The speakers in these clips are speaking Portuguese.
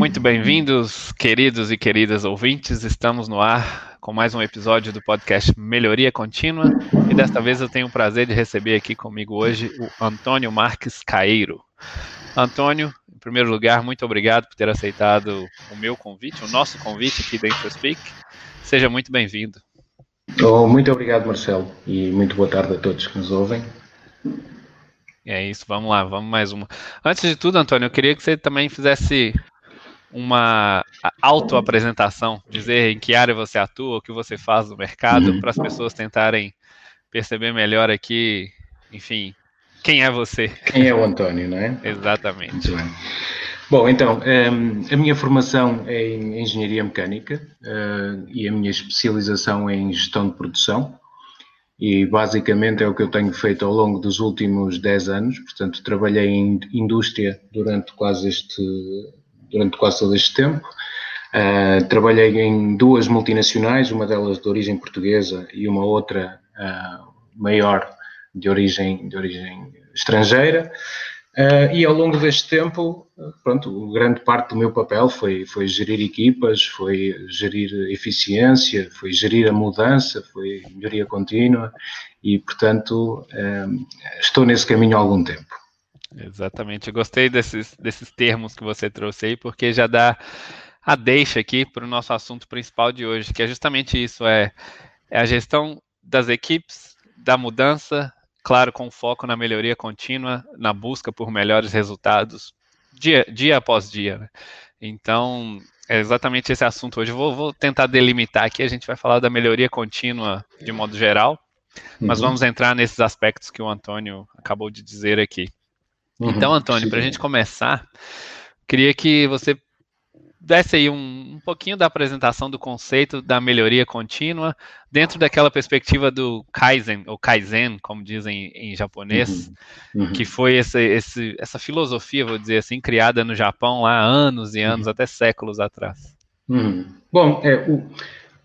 Muito bem-vindos, queridos e queridas ouvintes. Estamos no ar com mais um episódio do podcast Melhoria Contínua e desta vez eu tenho o prazer de receber aqui comigo hoje o Antônio Marques Caeiro. Antônio, em primeiro lugar, muito obrigado por ter aceitado o meu convite, o nosso convite aqui da InfoSpeak. Seja muito bem-vindo. Oh, muito obrigado, Marcelo, e muito boa tarde a todos que nos ouvem. É isso, vamos lá, vamos mais uma. Antes de tudo, Antônio, eu queria que você também fizesse uma autoapresentação, dizer em que área você atua, o que você faz no mercado, uhum. para as pessoas tentarem perceber melhor aqui, enfim, quem é você. Quem é o Antônio, não é? Exatamente. Bom, então, ehm, a minha formação é em Engenharia Mecânica uh, e a minha especialização é em Gestão de Produção e basicamente é o que eu tenho feito ao longo dos últimos 10 anos, portanto trabalhei em indústria durante quase este durante quase todo este tempo. Uh, trabalhei em duas multinacionais, uma delas de origem portuguesa e uma outra uh, maior de origem, de origem estrangeira. Uh, e ao longo deste tempo, pronto, grande parte do meu papel foi, foi gerir equipas, foi gerir eficiência, foi gerir a mudança, foi melhoria contínua e, portanto, estou nesse caminho há algum tempo. Exatamente. Eu gostei desses, desses termos que você trouxe aí, porque já dá a deixa aqui para o nosso assunto principal de hoje, que é justamente isso: é, é a gestão das equipes, da mudança, claro, com foco na melhoria contínua, na busca por melhores resultados, dia, dia após dia. Né? Então, é exatamente esse assunto hoje. Vou, vou, tentar delimitar aqui, a gente vai falar da melhoria contínua de modo geral, mas uhum. vamos entrar nesses aspectos que o Antônio acabou de dizer aqui. Uhum, então, Antônio, para a gente começar, queria que você desse aí um, um, pouquinho da apresentação do conceito da melhoria contínua dentro daquela perspectiva do Kaizen, ou Kaizen, como dizem em japonês, uhum, uhum. que foi esse, esse, essa filosofia, vou dizer assim, criada no Japão lá há anos e anos, uhum. até séculos atrás. Uhum. Bom, é, o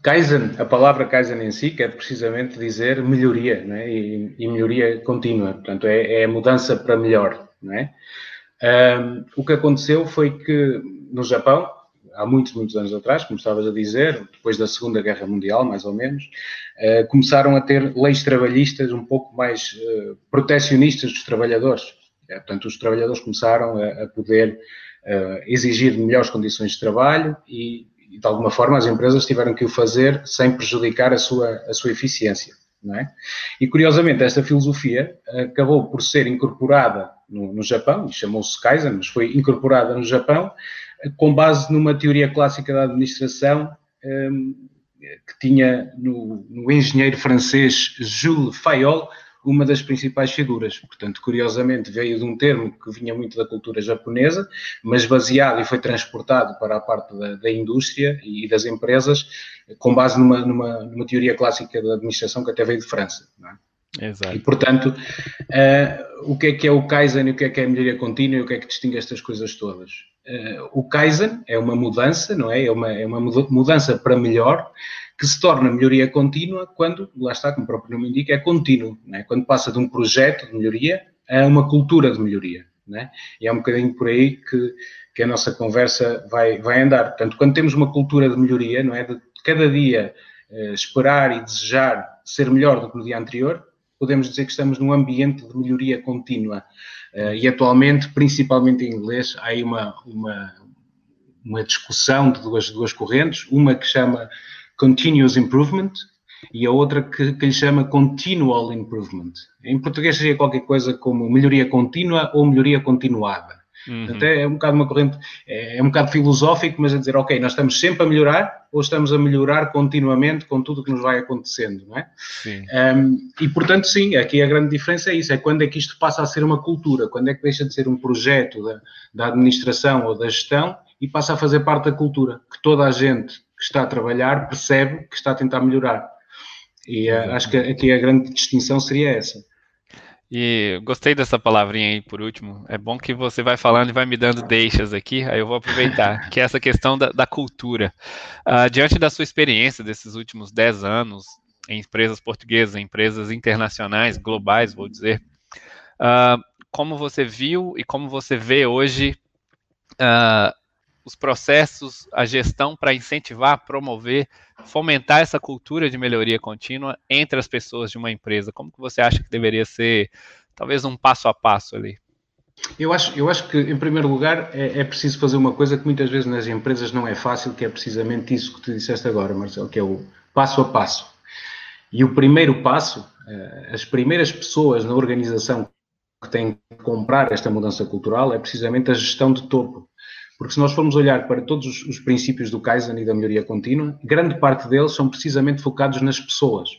Kaizen, a palavra Kaizen em si quer precisamente dizer melhoria, né? e, e melhoria contínua, portanto é, é mudança para melhor. Não é? Um, o que aconteceu foi que no Japão, há muitos, muitos anos atrás, como estavas a dizer, depois da Segunda Guerra Mundial, mais ou menos, uh, começaram a ter leis trabalhistas um pouco mais uh, protecionistas dos trabalhadores. É, portanto, os trabalhadores começaram a, a poder uh, exigir melhores condições de trabalho e, e, de alguma forma, as empresas tiveram que o fazer sem prejudicar a sua, a sua eficiência. Não é? E, curiosamente, esta filosofia acabou por ser incorporada no, no Japão, e chamou-se Kaizen, mas foi incorporada no Japão, com base numa teoria clássica da administração um, que tinha no, no, engenheiro francês Jules Fayol uma das principais figuras. Portanto, curiosamente, veio de um termo que vinha muito da cultura japonesa, mas baseado e foi transportado para a parte da, da indústria e das empresas, com base numa, numa, numa, teoria clássica da administração que até veio de França. É? Exato. E, portanto, uh, o que é que é o Kaizen e o que é que é a melhoria contínua e o que é que distingue estas coisas todas? Uh, o Kaizen é uma mudança, não é? É uma, é uma mudança para melhor que se torna melhoria contínua quando, lá está, como o próprio nome indica, é contínuo, é? Quando passa de um projeto de melhoria a uma cultura de melhoria, é? E é um bocadinho por aí que, que a nossa conversa vai, vai andar. Portanto, quando temos uma cultura de melhoria, não é? De cada dia uh, esperar e desejar ser melhor do que no dia anterior, podemos dizer que estamos num ambiente de melhoria contínua. Uh, e atualmente, principalmente em inglês, há aí uma, uma, uma discussão de duas, duas correntes, uma que chama Continuous Improvement e a outra que, que lhe chama Continual Improvement. Em português seria qualquer coisa como melhoria contínua ou melhoria continuada. Uhum. Até é um bocado uma corrente, é, é, um bocado filosófico, mas a dizer, ok, nós estamos sempre a melhorar ou estamos a melhorar continuamente com tudo o que nos vai acontecendo, não é? Sim. Um, e portanto, sim, aqui a grande diferença é isso, é quando é que isto passa a ser uma cultura, quando é que deixa de ser um projeto da, da administração ou da gestão e passa a fazer parte da cultura, que toda a gente está a trabalhar percebe que está a tentar melhorar. E uh, acho que aqui a grande distinção seria essa. E gostei dessa palavrinha aí por último. É bom que você vai falando e vai me dando deixas aqui, aí eu vou aproveitar, que é essa questão da, da cultura. Uh, diante da sua experiência desses últimos 10 anos em empresas portuguesas, em empresas internacionais, globais, vou dizer, uh, como você viu e como você vê hoje uh, os processos, a gestão para incentivar, promover, fomentar essa cultura de melhoria contínua entre as pessoas de uma empresa? Como que você acha que deveria ser, talvez um passo a passo ali? Eu acho, eu acho que, em primeiro lugar, é, é, preciso fazer uma coisa que muitas vezes nas empresas não é fácil, que é precisamente isso que tu disseste agora, Marcelo, que é o passo a passo. E o primeiro passo, eh, as primeiras pessoas na organização que têm que comprar esta mudança cultural é precisamente a gestão de topo. Porque se nós formos olhar para todos os, os princípios do Kaizen e da melhoria contínua, grande parte deles são precisamente focados nas pessoas.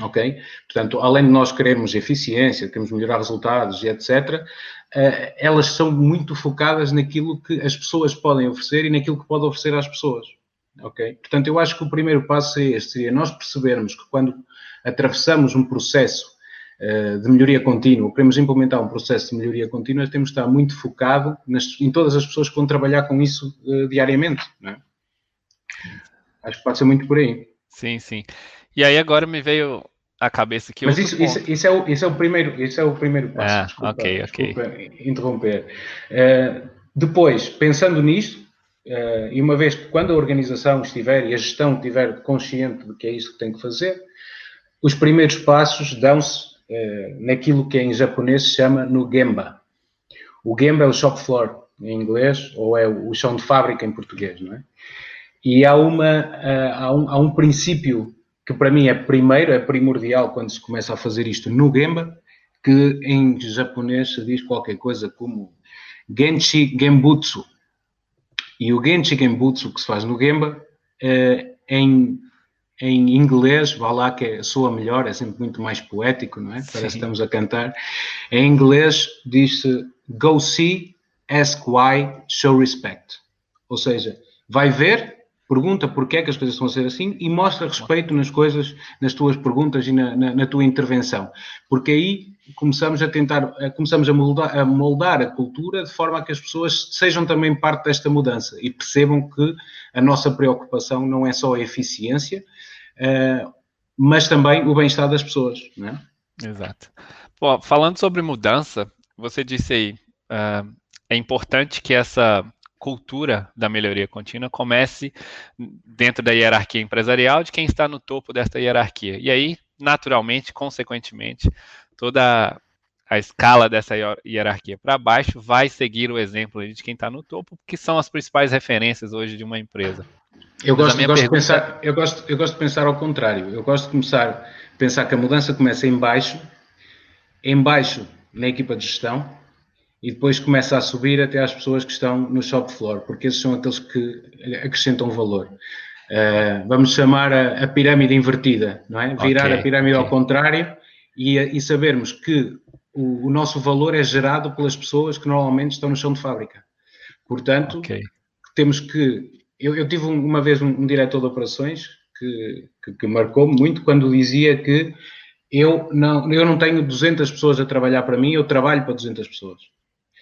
Ok? Portanto, além de nós querermos eficiência, queremos melhorar resultados e etc., eh, elas são muito focadas naquilo que as pessoas podem oferecer e naquilo que pode oferecer às pessoas. Ok? Portanto, eu acho que o primeiro passo é este: seria nós percebermos que quando atravessamos um processo uh, de melhoria contínua, queremos implementar um processo de melhoria contínua, temos de estar muito focado nas, em todas as pessoas que vão trabalhar com isso uh, diariamente. É? Acho que pode ser muito por aí. Sim, sim. E aí agora me veio à cabeça que Mas isso, isso, isso, é o, isso é o primeiro, isso é o primeiro passo. Ah, desculpa, ok, ok. interromper. Uh, depois, pensando nisto, uh, e uma vez que quando a organização estiver e a gestão estiver consciente de que é isso que tem que fazer, os primeiros passos dão-se uh, naquilo que em japonês se chama no Gemba. O Gemba é o shop floor em inglês, ou é o chão de fábrica em português, não é? E há, uma, uh, há, um, há um princípio que para mim é primeiro, é primordial quando se começa a fazer isto no Gemba, que em japonês se diz qualquer coisa como Genshi Genbutsu. E o Genshi Genbutsu que se faz no Gemba, eh, em em inglês, vá lá que soa melhor, é sempre muito mais poético, não é? Sim. Parece que estamos a cantar. Em inglês diz-se go see, ask why, show respect. Ou seja, vai ver, pergunta porque é que as coisas estão a ser assim e mostra respeito nas coisas, nas tuas perguntas e na, na, na tua intervenção. Porque aí começamos a tentar, começamos a moldar, a moldar a cultura de forma a que as pessoas sejam também parte desta mudança e percebam que a nossa preocupação não é só a eficiência, mas também o bem-estar das pessoas. Não é? Exato. Bom, falando sobre mudança, você disse aí, uh, é importante que essa cultura da melhoria contínua comece dentro da hierarquia empresarial de quem está no topo desta hierarquia. E aí, naturalmente, consequentemente, toda a escala dessa hierarquia para baixo vai seguir o exemplo de quem está no topo, que são as principais referências hoje de uma empresa. Eu gosto, eu, gosto pergunta... de pensar, eu, gosto, eu gosto de pensar ao contrário. Eu gosto de começar a pensar que a mudança começa em baixo, em baixo na equipa de gestão, e depois começa a subir até às pessoas que estão no shop floor, porque esses são aqueles que acrescentam valor. Uh, vamos chamar a, a, pirâmide invertida, não é? Virar okay, a pirâmide okay. ao contrário e, e sabermos que o, o, nosso valor é gerado pelas pessoas que normalmente estão no chão de fábrica. Portanto, okay. temos que eu, eu tive uma vez um, um diretor de operações que, que, que marcou muito quando dizia que eu não, eu não tenho 200 pessoas a trabalhar para mim, eu trabalho para 200 pessoas.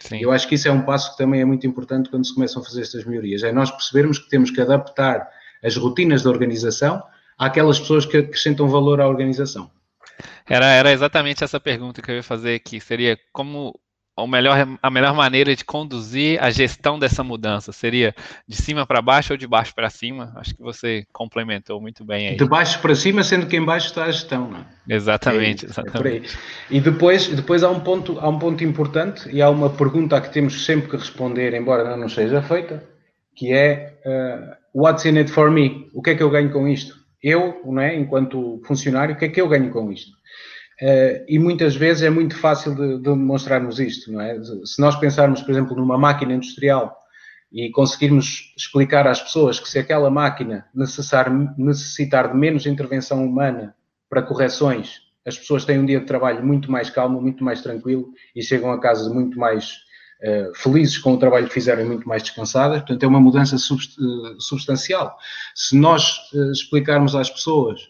Sim. Eu acho que isso é um passo que também é muito importante quando se começam a fazer estas melhorias. É nós percebermos que temos que adaptar as rotinas da organização àquelas pessoas que acrescentam valor à organização. Era, era exatamente essa pergunta que eu ia fazer aqui. Seria como o melhor, a melhor maneira de conduzir a gestão dessa mudança? Seria de cima para baixo ou de baixo para cima? Acho que você complementou muito bem aí. De baixo para cima, sendo que em baixo está a gestão, não é? Exatamente, é, exatamente. É e depois, depois há, um ponto, há um ponto importante e há uma pergunta a que temos sempre que responder, embora não seja feita, que é uh, What's in it for me? O que é que eu ganho com isto? Eu, não é, enquanto funcionário, o que é que eu ganho com isto? Uh, e muitas vezes é muito fácil de, de, demonstrarmos isto, não é? Se nós pensarmos, por exemplo, numa máquina industrial e conseguirmos explicar às pessoas que se aquela máquina necessitar, necessitar de menos intervenção humana para correções, as pessoas têm um dia de trabalho muito mais calmo, muito mais tranquilo e chegam a casa muito mais felizes com o trabalho que fizeram e muito mais descansadas. Portanto, é uma mudança uh, substancial. Se nós explicarmos às pessoas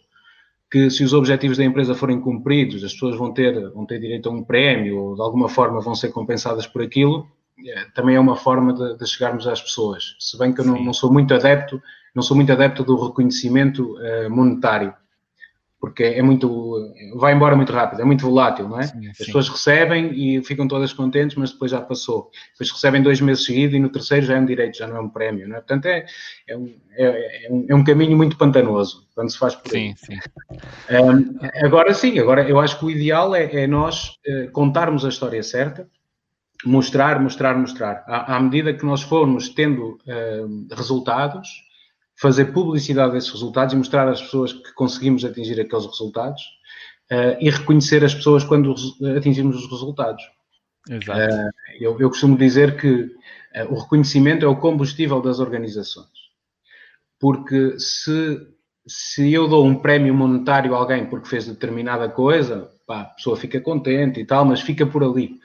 que se os objetivos da empresa forem cumpridos, as pessoas vão ter, vão ter direito a um prémio ou de alguma forma vão ser compensadas por aquilo, também é uma forma de, de, chegarmos às pessoas. Se bem que eu não, não, sou muito adepto, não sou muito adepto do reconhecimento monetário. Porque é muito, vai embora muito rápido, é muito volátil, não é? Sim, sim. As pessoas recebem e ficam todas contentes, mas depois já passou. Depois recebem dois meses seguidos e no terceiro já é um direito, já não é um prémio, não é? Portanto, é, é, um, é, é um, é caminho muito pantanoso quando se faz por aí. Sim, sim. Um, agora sim, agora eu acho que o ideal é, é nós uh, contarmos a história certa, mostrar, mostrar, mostrar. À, à medida que nós formos tendo uh, resultados, fazer publicidade desses resultados e mostrar às pessoas que conseguimos atingir aqueles resultados uh, e reconhecer as pessoas quando atingimos os resultados. Exato. Uh, eu, eu, costumo dizer que uh, o reconhecimento é o combustível das organizações. Porque se, se eu dou um prémio monetário a alguém porque fez determinada coisa, pá, a pessoa fica contente e tal, mas fica por ali.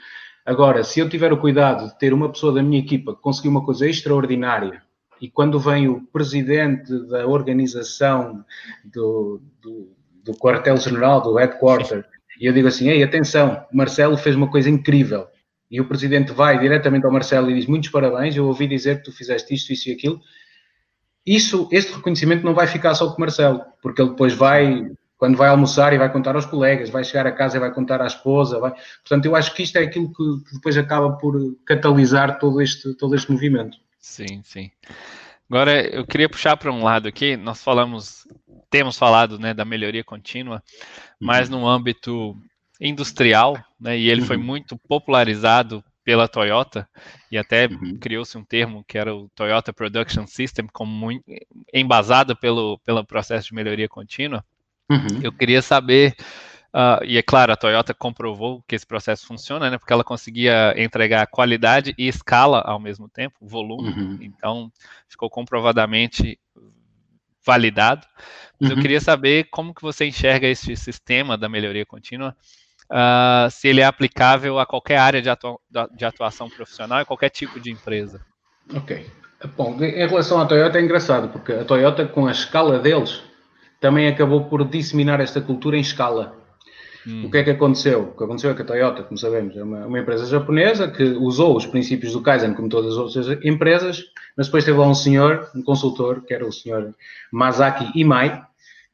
Agora, se eu tiver o cuidado de ter uma pessoa da minha equipa que conseguiu uma coisa extraordinária e quando vem o presidente da organização do, do, do quartel-general, do headquarter, e eu digo assim: Ei, atenção, Marcelo fez uma coisa incrível. E o presidente vai diretamente ao Marcelo e diz: Muitos parabéns, eu ouvi dizer que tu fizeste isto, isso e aquilo. Isso, este reconhecimento não vai ficar só com o Marcelo, porque ele depois vai, quando vai almoçar e vai contar aos colegas, vai chegar a casa e vai contar à esposa. Vai... Portanto, eu acho que isto é aquilo que, depois acaba por catalisar todo este, todo este movimento. Sim, sim. Agora, eu queria puxar para um lado aqui, nós falamos, temos falado né, da melhoria contínua, mas uhum. no âmbito industrial, né, e ele uhum. foi muito popularizado pela Toyota, e até uhum. criou-se um termo que era o Toyota Production System, como muito, embasado pelo, pelo processo de melhoria contínua. Uhum. Eu queria saber Uh, e é claro, a Toyota comprovou que esse processo funciona, né? Porque ela conseguia entregar qualidade e escala ao mesmo tempo, volume. Uhum. Então, ficou comprovadamente validado. Mas uhum. eu queria saber como que você enxerga esse sistema da melhoria contínua, uh, se ele é aplicável a qualquer área de, atua de atuação profissional e qualquer tipo de empresa. Ok. Bom, em relação à Toyota é engraçado, porque a Toyota, com a escala deles, também acabou por disseminar esta cultura em escala. Hum. O que é que aconteceu? O que aconteceu é que a Toyota, como sabemos, é uma, uma, empresa japonesa que usou os princípios do Kaizen como todas as outras empresas, mas depois teve lá um senhor, um consultor, que era o senhor Masaki Imai,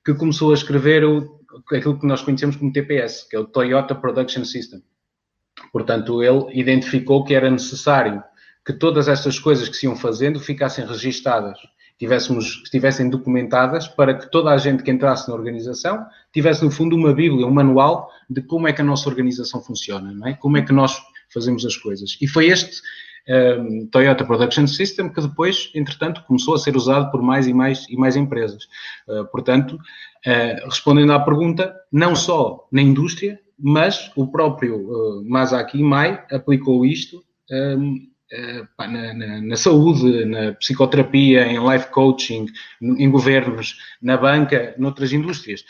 que começou a escrever o, aquilo que nós conhecemos como TPS, que é o Toyota Production System. Portanto, ele identificou que era necessário que todas estas coisas que se iam fazendo ficassem registadas tivéssemos, estivessem documentadas para que toda a gente que entrasse na organização tivesse, no fundo, uma bíblia, um manual de como é que a nossa organização funciona, não é? Como é que nós fazemos as coisas. E foi este um, Toyota Production System que depois, entretanto, começou a ser usado por mais e mais e mais empresas. Uh, portanto, uh, respondendo à pergunta, não só na indústria, mas o próprio uh, Masaki Mai aplicou isto um, eh, na, na, na, saúde, na psicoterapia, em life coaching, em governos, na banca, noutras indústrias.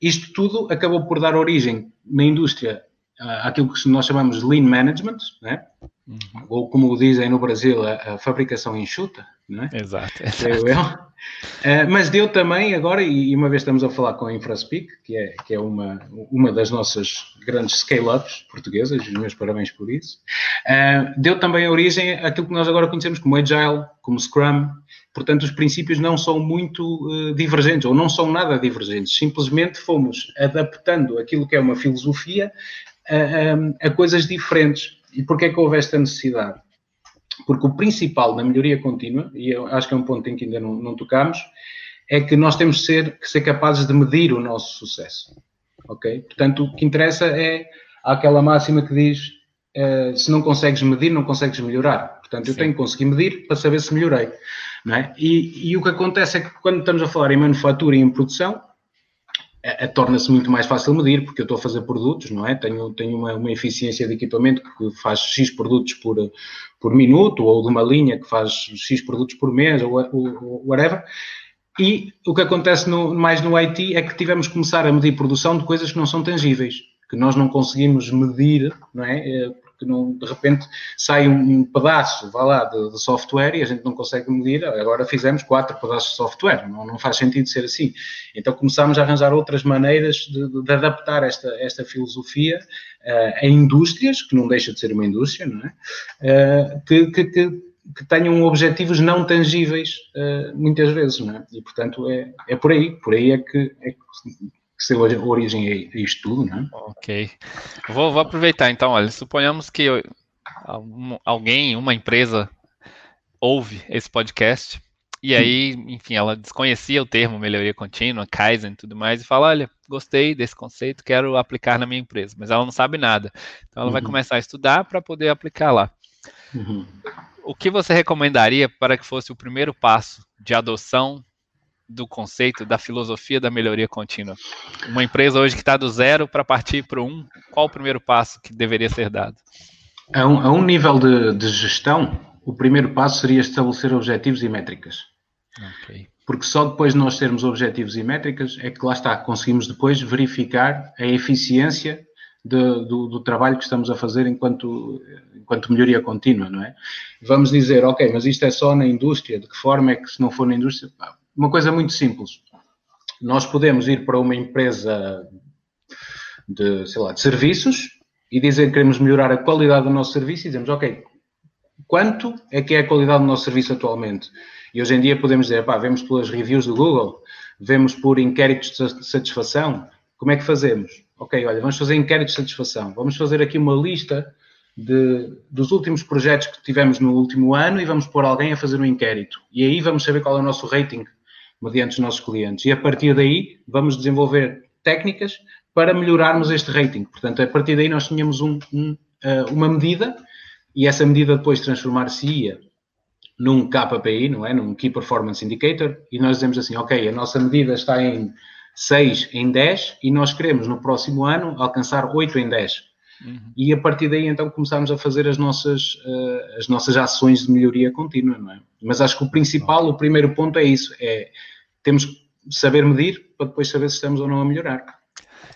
Isto tudo acabou por dar origem na indústria àquilo que nós chamamos de lean management, né? Uhum. ou como dizem no Brasil, a, a fabricação enxuta. Né? Exato. Uh, mas deu também agora, e, uma vez estamos a falar com a InfraSpeak, que é, que é uma, uma das nossas grandes scale-ups portuguesas, e meus parabéns por isso, uh, deu também origem àquilo que nós agora conhecemos como Agile, como Scrum. Portanto, os princípios não são muito uh, divergentes, ou não são nada divergentes. Simplesmente fomos adaptando aquilo que é uma filosofia a, a, a coisas diferentes. E porquê é que houve esta necessidade? Porque o principal da melhoria contínua, e eu acho que é um ponto em que ainda não, não tocamos, é que nós temos que ser, que ser capazes de medir o nosso sucesso. Ok? Portanto, o que interessa é aquela máxima que diz: uh, se não consegues medir, não consegues melhorar. Portanto, Sim. eu tenho que conseguir medir para saber se melhorei. Não é? e, e o que acontece é que quando estamos a falar em manufatura e em produção, torna-se muito mais fácil medir, porque eu estou a fazer produtos, não é? Tenho, tenho uma, uma eficiência de equipamento que faz X produtos por, por minuto, ou de uma linha que faz X produtos por mês, ou, ou whatever. E o que acontece no, mais no IT é que tivemos que começar a medir produção de coisas que não são tangíveis, que nós não conseguimos medir, não é? Eh, porque não, de repente sai um, pedaço, vá lá, de, de, software e a gente não consegue medir, agora fizemos quatro pedaços de software, não, não faz sentido ser assim. Então começámos a arranjar outras maneiras de, de, adaptar esta, esta filosofia uh, a indústrias, que não deixa de ser uma indústria, não é? Uh, que, que, que, que, tenham objetivos não tangíveis uh, muitas vezes, não é? E portanto é, é por aí, por aí é que, é que que deu origem a isto tudo, não é? Ok. Vou, vou aproveitar então, olha, suponhamos que alguém, uma empresa, ouve esse podcast e aí, enfim, ela desconhecia o termo melhoria contínua, Kaizen e tudo mais, e fala: olha, gostei desse conceito, quero aplicar na minha empresa, mas ela não sabe nada. Então ela uhum. vai começar a estudar para poder aplicar lá. Uhum. O que você recomendaria para que fosse o primeiro passo de adoção do conceito da filosofia da melhoria contínua? Uma empresa hoje que está do zero para partir para o um, qual o primeiro passo que deveria ser dado? A um, a um nível de, de, gestão, o primeiro passo seria estabelecer objetivos e métricas. Okay. Porque só depois de nós termos objetivos e métricas é que lá está, conseguimos depois verificar a eficiência de, do, do, trabalho que estamos a fazer enquanto, enquanto melhoria contínua, não é? Vamos dizer, ok, mas isto é só na indústria, de que forma é que se não for na indústria? Uma coisa muito simples. Nós podemos ir para uma empresa de, sei lá, de serviços e dizer que queremos melhorar a qualidade do nosso serviço e dizemos, ok, quanto é que é a qualidade do nosso serviço atualmente? E hoje em dia podemos dizer, pá, vemos pelas reviews do Google, vemos por inquéritos de satisfação, como é que fazemos? Ok, olha, vamos fazer inquéritos de satisfação, vamos fazer aqui uma lista de, dos últimos projetos que tivemos no último ano e vamos pôr alguém a fazer um inquérito. E aí vamos saber qual é o nosso rating mediante os nossos clientes. E a partir daí vamos desenvolver técnicas para melhorarmos este rating. Portanto, a partir daí nós tínhamos um, um, eh, uma medida e essa medida depois transformar-se-ia num KPI, não é? Num Key Performance Indicator, e nós dizemos assim, ok, a nossa medida está em 6 em 10 e nós queremos no próximo ano alcançar 8 em 10. Uhum. E a partir daí então começamos a fazer as nossas, uh, as nossas ações de melhoria contínua, não é? Mas acho que o principal, o primeiro ponto é isso, é temos que saber medir para depois saber se estamos ou não a melhorar.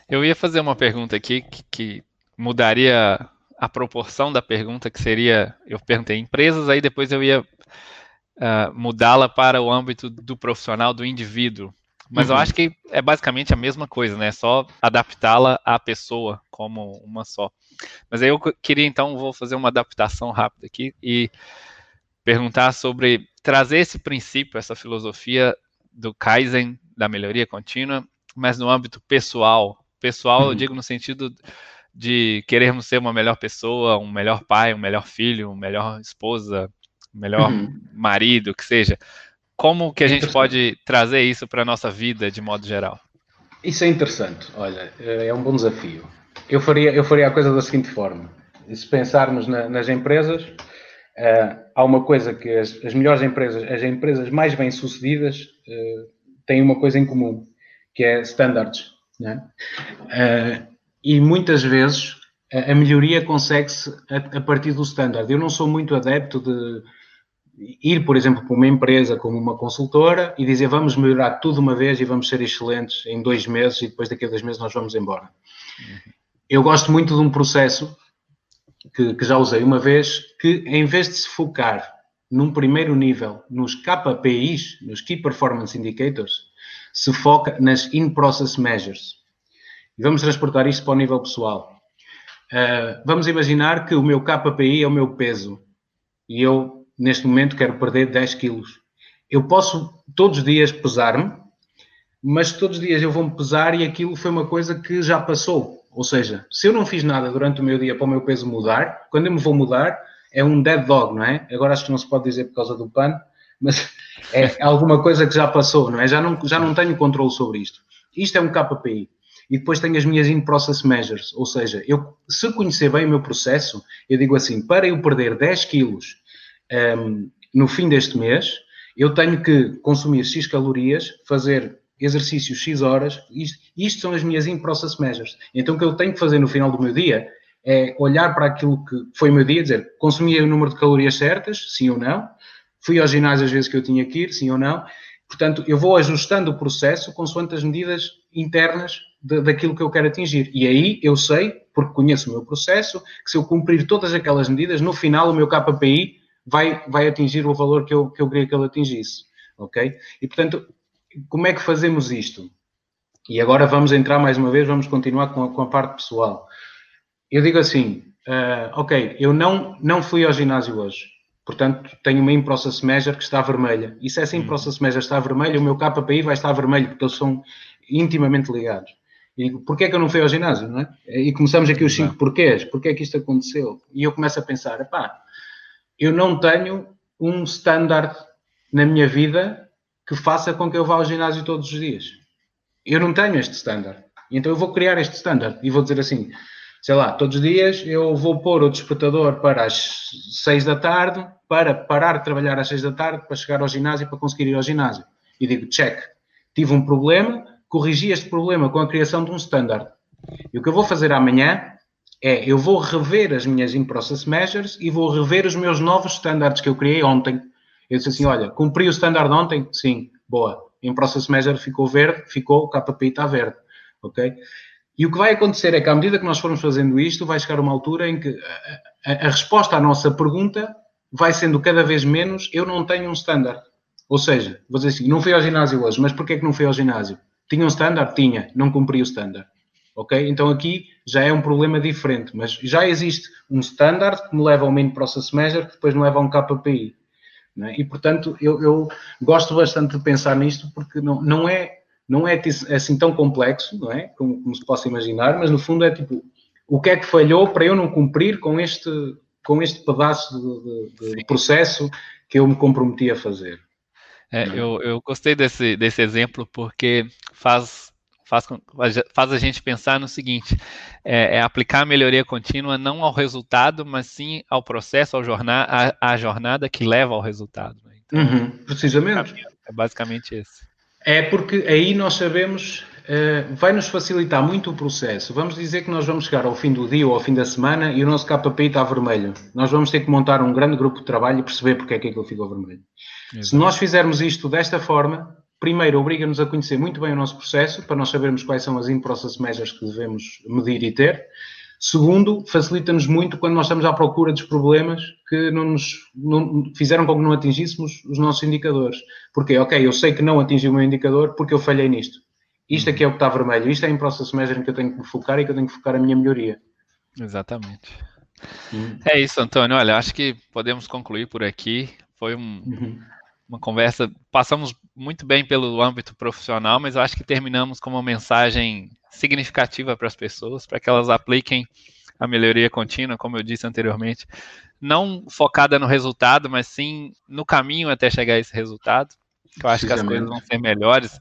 Eu ia fazer uma pergunta aqui que, que mudaria a proporção da pergunta, que seria, eu perguntei empresas, aí depois eu ia uh, mudá-la para o âmbito do profissional, do indivíduo. Mas uhum. eu acho que é basicamente a mesma coisa, né? Só adaptá-la à pessoa como uma só. Mas aí eu queria então, vou fazer uma adaptação rápida aqui e perguntar sobre trazer esse princípio, essa filosofia do Kaizen, da melhoria contínua, mas no âmbito pessoal. Pessoal, uhum. eu digo no sentido de querermos ser uma melhor pessoa, um melhor pai, um melhor filho, uma melhor esposa, um melhor uhum. marido, que seja. Como que a gente pode trazer isso para a nossa vida de modo geral? Isso é interessante, olha, é um bom desafio. Eu faria, eu faria a coisa da seguinte forma: se pensarmos na, nas empresas, uh, há uma coisa que as, as, melhores empresas, as empresas mais bem-sucedidas, uh, têm uma coisa em comum, que é standards. Né? Uh, e muitas vezes a, a melhoria consegue-se a, a, partir do standard. Eu não sou muito adepto de ir, por exemplo, para uma empresa como uma consultora e dizer vamos melhorar tudo uma vez e vamos ser excelentes em dois meses e depois daqui a dois meses nós vamos embora. Uhum. Eu gosto muito de um processo que, que, já usei uma vez, que em vez de se focar num primeiro nível nos KPIs, nos Key Performance Indicators, se foca nas In-Process Measures. E vamos transportar isto para o nível pessoal. Uh, vamos imaginar que o meu KPI é o meu peso e eu, neste momento, quero perder 10 quilos. Eu posso todos os dias pesar-me, mas todos os dias eu vou-me pesar e aquilo foi uma coisa que já passou. Ou seja, se eu não fiz nada durante o meu dia para o meu peso mudar, quando eu me vou mudar, é um dead dog, não é? Agora acho que não se pode dizer por causa do pano, mas é alguma coisa que já passou, não é? Já não, já não tenho controle sobre isto. Isto é um KPI e depois tenho as minhas in-process measures, ou seja, eu, se conhecer bem o meu processo, eu digo assim, para eu perder 10 quilos um, no fim deste mês, eu tenho que consumir X calorias, fazer exercícios X horas, isto, isto são as minhas in-process measures. Então o que eu tenho que fazer no final do meu dia é olhar para aquilo que foi o meu dia, dizer, consumi o número de calorias certas, sim ou não, fui ao ginásio às vezes que eu tinha que ir, sim ou não, portanto eu vou ajustando o processo consoante as medidas internas de, daquilo que eu quero atingir. E aí eu sei, porque conheço o meu processo, que se eu cumprir todas aquelas medidas, no final o meu KPI vai, vai atingir o valor que eu, que eu queria que ele atingisse. Ok? E portanto, como é que fazemos isto? E agora vamos entrar mais uma vez, vamos continuar com a, com a parte pessoal. Eu digo assim, uh, ok, eu não, não fui ao ginásio hoje, portanto tenho uma in-process measure que está vermelha. E se essa in-process measure está vermelha, o meu KPI vai estar vermelho, porque eles são intimamente ligados. E porquê é que eu não fui ao ginásio, não é? E começamos aqui os cinco porquês, porquê é que isto aconteceu? E eu começo a pensar, pá, eu não tenho um standard na minha vida que faça com que eu vá ao ginásio todos os dias. Eu não tenho este standard. Então eu vou criar este standard e vou dizer assim, sei lá, todos os dias eu vou pôr o despertador para as seis da tarde, para parar de trabalhar às seis da tarde, para chegar ao ginásio, para conseguir ir ao ginásio. E digo, check, tive um problema, corrigi este problema com a criação de um standard. E o que eu vou fazer amanhã é, eu vou rever as minhas in-process measures e vou rever os meus novos standards que eu criei ontem. Eu disse assim, olha, cumpri o standard ontem? Sim, boa. In-process measure ficou verde, ficou, o KPI está verde, ok? E o que vai acontecer é que à medida que nós formos fazendo isto, vai chegar uma altura em que a, a, a resposta à nossa pergunta vai sendo cada vez menos, eu não tenho um standard. Ou seja, vou dizer assim, não fui ao ginásio hoje, mas porquê que não fui ao ginásio? Tinha um standard? Tinha, não cumpri o standard. Ok? Então aqui já é um problema diferente, mas já existe um standard que me leva a um main process measure que depois me leva a um KPI. É? E portanto eu, eu, gosto bastante de pensar nisto porque não, não, é, não é assim tão complexo, não é? Como, como se possa imaginar, mas no fundo é tipo o que é que falhou para eu não cumprir com este, com este pedaço de, de, de processo que eu me comprometi a fazer. É, eu, eu gostei desse, desse exemplo porque faz faz, faz a gente pensar no seguinte: é, é, aplicar a melhoria contínua não ao resultado, mas sim ao processo, ao jornada, à, jornada que leva ao resultado. Né? Então, uhum, precisamente. É basicamente isso. É porque aí nós sabemos, uh, vai nos facilitar muito o processo. Vamos dizer que nós vamos chegar ao fim do dia ou ao fim da semana e o nosso KPI está vermelho. Nós vamos ter que montar um grande grupo de trabalho e perceber porque é que aquilo ficou vermelho. Exato. Se nós fizermos isto desta forma, primeiro, obriga-nos a conhecer muito bem o nosso processo, para nós sabermos quais são as in-process measures que devemos medir e ter. Segundo, facilita-nos muito quando nós estamos à procura dos problemas que não nos não, fizeram com que não atingíssemos os nossos indicadores. Porque, ok, eu sei que não atingi o meu indicador porque eu falhei nisto. Isto aqui é o que está vermelho. Isto é a in-process measure em que eu tenho que focar e que eu tenho que focar a minha melhoria. Exatamente. Hum. É isso, Antônio. Olha, acho que podemos concluir por aqui. Foi um, uhum uma conversa. Passamos muito bem pelo âmbito profissional, mas eu acho que terminamos com uma mensagem significativa para as pessoas, para que elas apliquem a melhoria contínua, como eu disse anteriormente, não focada no resultado, mas sim no caminho até chegar a esse resultado. Eu acho que as coisas vão ser melhores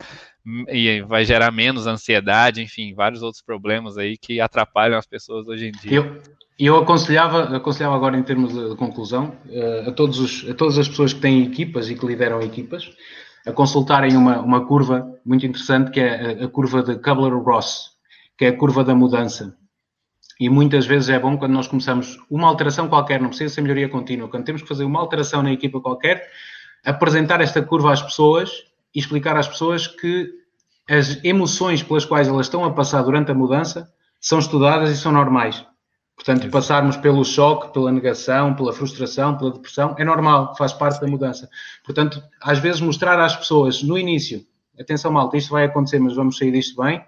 e vai gerar menos ansiedade, enfim, vários outros problemas aí que atrapalham as pessoas hoje em dia. Eu, eu aconselhava, aconselhava agora em termos de conclusão, eh, a, todos os, a todas as pessoas que têm equipas e que lideram equipas, a consultarem uma, uma curva muito interessante que é a, a curva de Kubler-Ross, que é a curva da mudança. E muitas vezes é bom quando nós começamos uma alteração qualquer, não precisa ser melhoria contínua, quando temos que fazer uma alteração na equipa qualquer, apresentar esta curva às pessoas e explicar às pessoas que as emoções pelas quais elas estão a passar durante a mudança são estudadas e são normais. Portanto, passarmos pelo choque, pela negação, pela frustração, pela depressão, é normal, faz parte da mudança. Portanto, às vezes mostrar às pessoas no início, atenção malta, isto vai acontecer, mas vamos sair disto bem,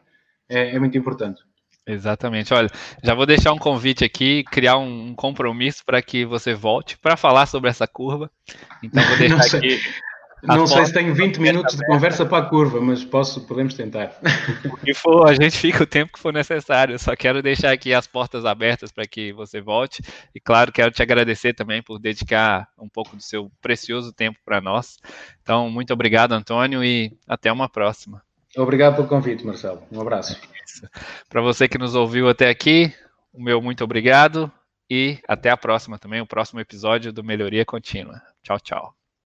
é, é muito importante. Exatamente. Olha, já vou deixar um convite aqui, criar um compromisso para que você volte para falar sobre essa curva. Então, vou deixar aqui não sei se tenho 20 minutos de conversa para a curva, mas posso, podemos tentar. O que for, a gente fica o tempo que for necessário. só quero deixar aqui as portas abertas para que você volte. E claro, quero te agradecer também por dedicar um pouco do seu precioso tempo para nós. Então, muito obrigado, Antônio, e até uma próxima. Obrigado pelo convite, Marcelo. Um abraço. Para você que nos ouviu até aqui, o meu muito obrigado e até a próxima também, o próximo episódio do Melhoria Contínua. Tchau, tchau.